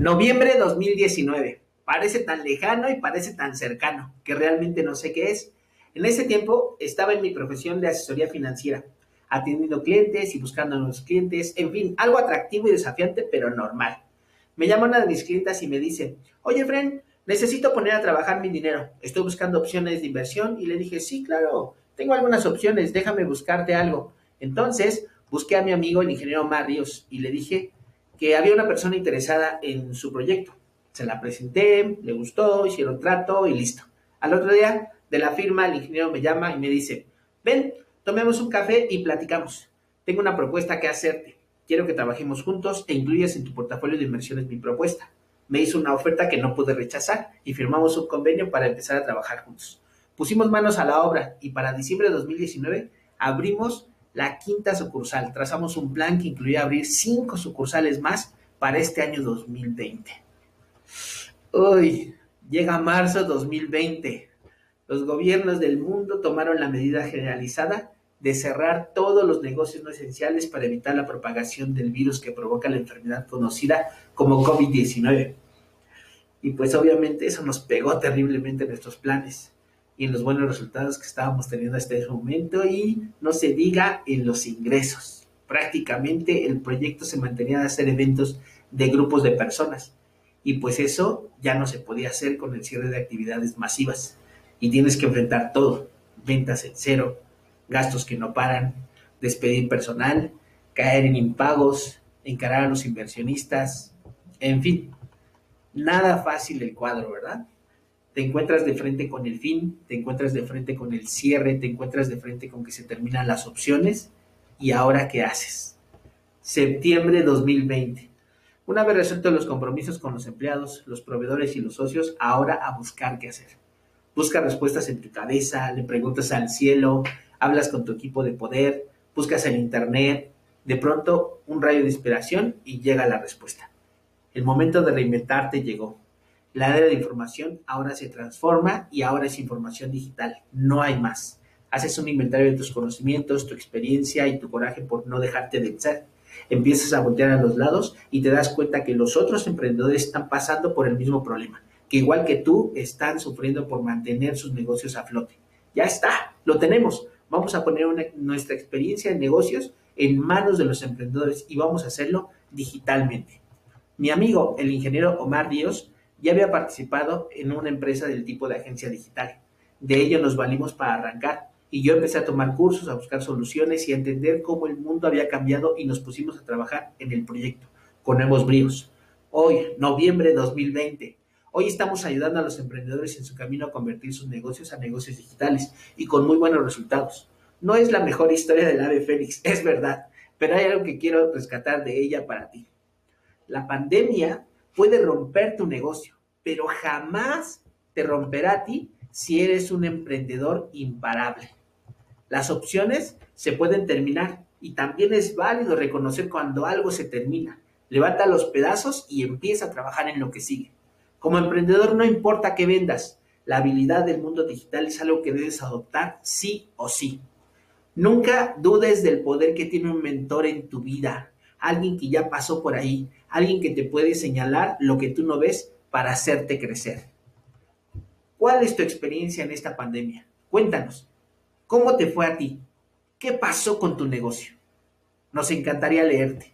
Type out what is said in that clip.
Noviembre 2019. Parece tan lejano y parece tan cercano que realmente no sé qué es. En ese tiempo estaba en mi profesión de asesoría financiera, atendiendo clientes y buscando nuevos clientes, en fin, algo atractivo y desafiante, pero normal. Me llama una de mis clientas y me dice, oye, Fren, necesito poner a trabajar mi dinero. Estoy buscando opciones de inversión y le dije, sí, claro, tengo algunas opciones, déjame buscarte algo. Entonces, busqué a mi amigo, el ingeniero Mar Ríos, y le dije, que había una persona interesada en su proyecto. Se la presenté, le gustó, hicieron trato y listo. Al otro día de la firma, el ingeniero me llama y me dice, ven, tomemos un café y platicamos. Tengo una propuesta que hacerte. Quiero que trabajemos juntos e incluyas en tu portafolio de inversiones mi propuesta. Me hizo una oferta que no pude rechazar y firmamos un convenio para empezar a trabajar juntos. Pusimos manos a la obra y para diciembre de 2019 abrimos la quinta sucursal. Trazamos un plan que incluía abrir cinco sucursales más para este año 2020. Hoy llega marzo 2020. Los gobiernos del mundo tomaron la medida generalizada de cerrar todos los negocios no esenciales para evitar la propagación del virus que provoca la enfermedad conocida como COVID-19. Y pues obviamente eso nos pegó terriblemente en nuestros planes y en los buenos resultados que estábamos teniendo hasta ese momento y no se diga en los ingresos. Prácticamente el proyecto se mantenía de hacer eventos de grupos de personas y pues eso ya no se podía hacer con el cierre de actividades masivas y tienes que enfrentar todo, ventas en cero, gastos que no paran, despedir personal, caer en impagos, encarar a los inversionistas, en fin, nada fácil el cuadro, ¿verdad? Te encuentras de frente con el fin, te encuentras de frente con el cierre, te encuentras de frente con que se terminan las opciones y ahora qué haces. Septiembre 2020. Una vez resueltos los compromisos con los empleados, los proveedores y los socios, ahora a buscar qué hacer. Busca respuestas en tu cabeza, le preguntas al cielo, hablas con tu equipo de poder, buscas en internet, de pronto un rayo de inspiración y llega la respuesta. El momento de reinventarte llegó. La era de información ahora se transforma y ahora es información digital, no hay más. Haces un inventario de tus conocimientos, tu experiencia y tu coraje por no dejarte de ser. Empiezas a voltear a los lados y te das cuenta que los otros emprendedores están pasando por el mismo problema, que igual que tú están sufriendo por mantener sus negocios a flote. Ya está, lo tenemos. Vamos a poner nuestra experiencia en negocios en manos de los emprendedores y vamos a hacerlo digitalmente. Mi amigo, el ingeniero Omar Díaz, ya había participado en una empresa del tipo de agencia digital. De ello nos valimos para arrancar y yo empecé a tomar cursos, a buscar soluciones y a entender cómo el mundo había cambiado y nos pusimos a trabajar en el proyecto con nuevos bríos. Hoy, noviembre de 2020, hoy estamos ayudando a los emprendedores en su camino a convertir sus negocios a negocios digitales y con muy buenos resultados. No es la mejor historia del ave Félix, es verdad, pero hay algo que quiero rescatar de ella para ti. La pandemia puede romper tu negocio, pero jamás te romperá a ti si eres un emprendedor imparable. Las opciones se pueden terminar y también es válido reconocer cuando algo se termina. Levanta los pedazos y empieza a trabajar en lo que sigue. Como emprendedor no importa qué vendas, la habilidad del mundo digital es algo que debes adoptar sí o sí. Nunca dudes del poder que tiene un mentor en tu vida, alguien que ya pasó por ahí, alguien que te puede señalar lo que tú no ves para hacerte crecer. ¿Cuál es tu experiencia en esta pandemia? Cuéntanos, ¿cómo te fue a ti? ¿Qué pasó con tu negocio? Nos encantaría leerte.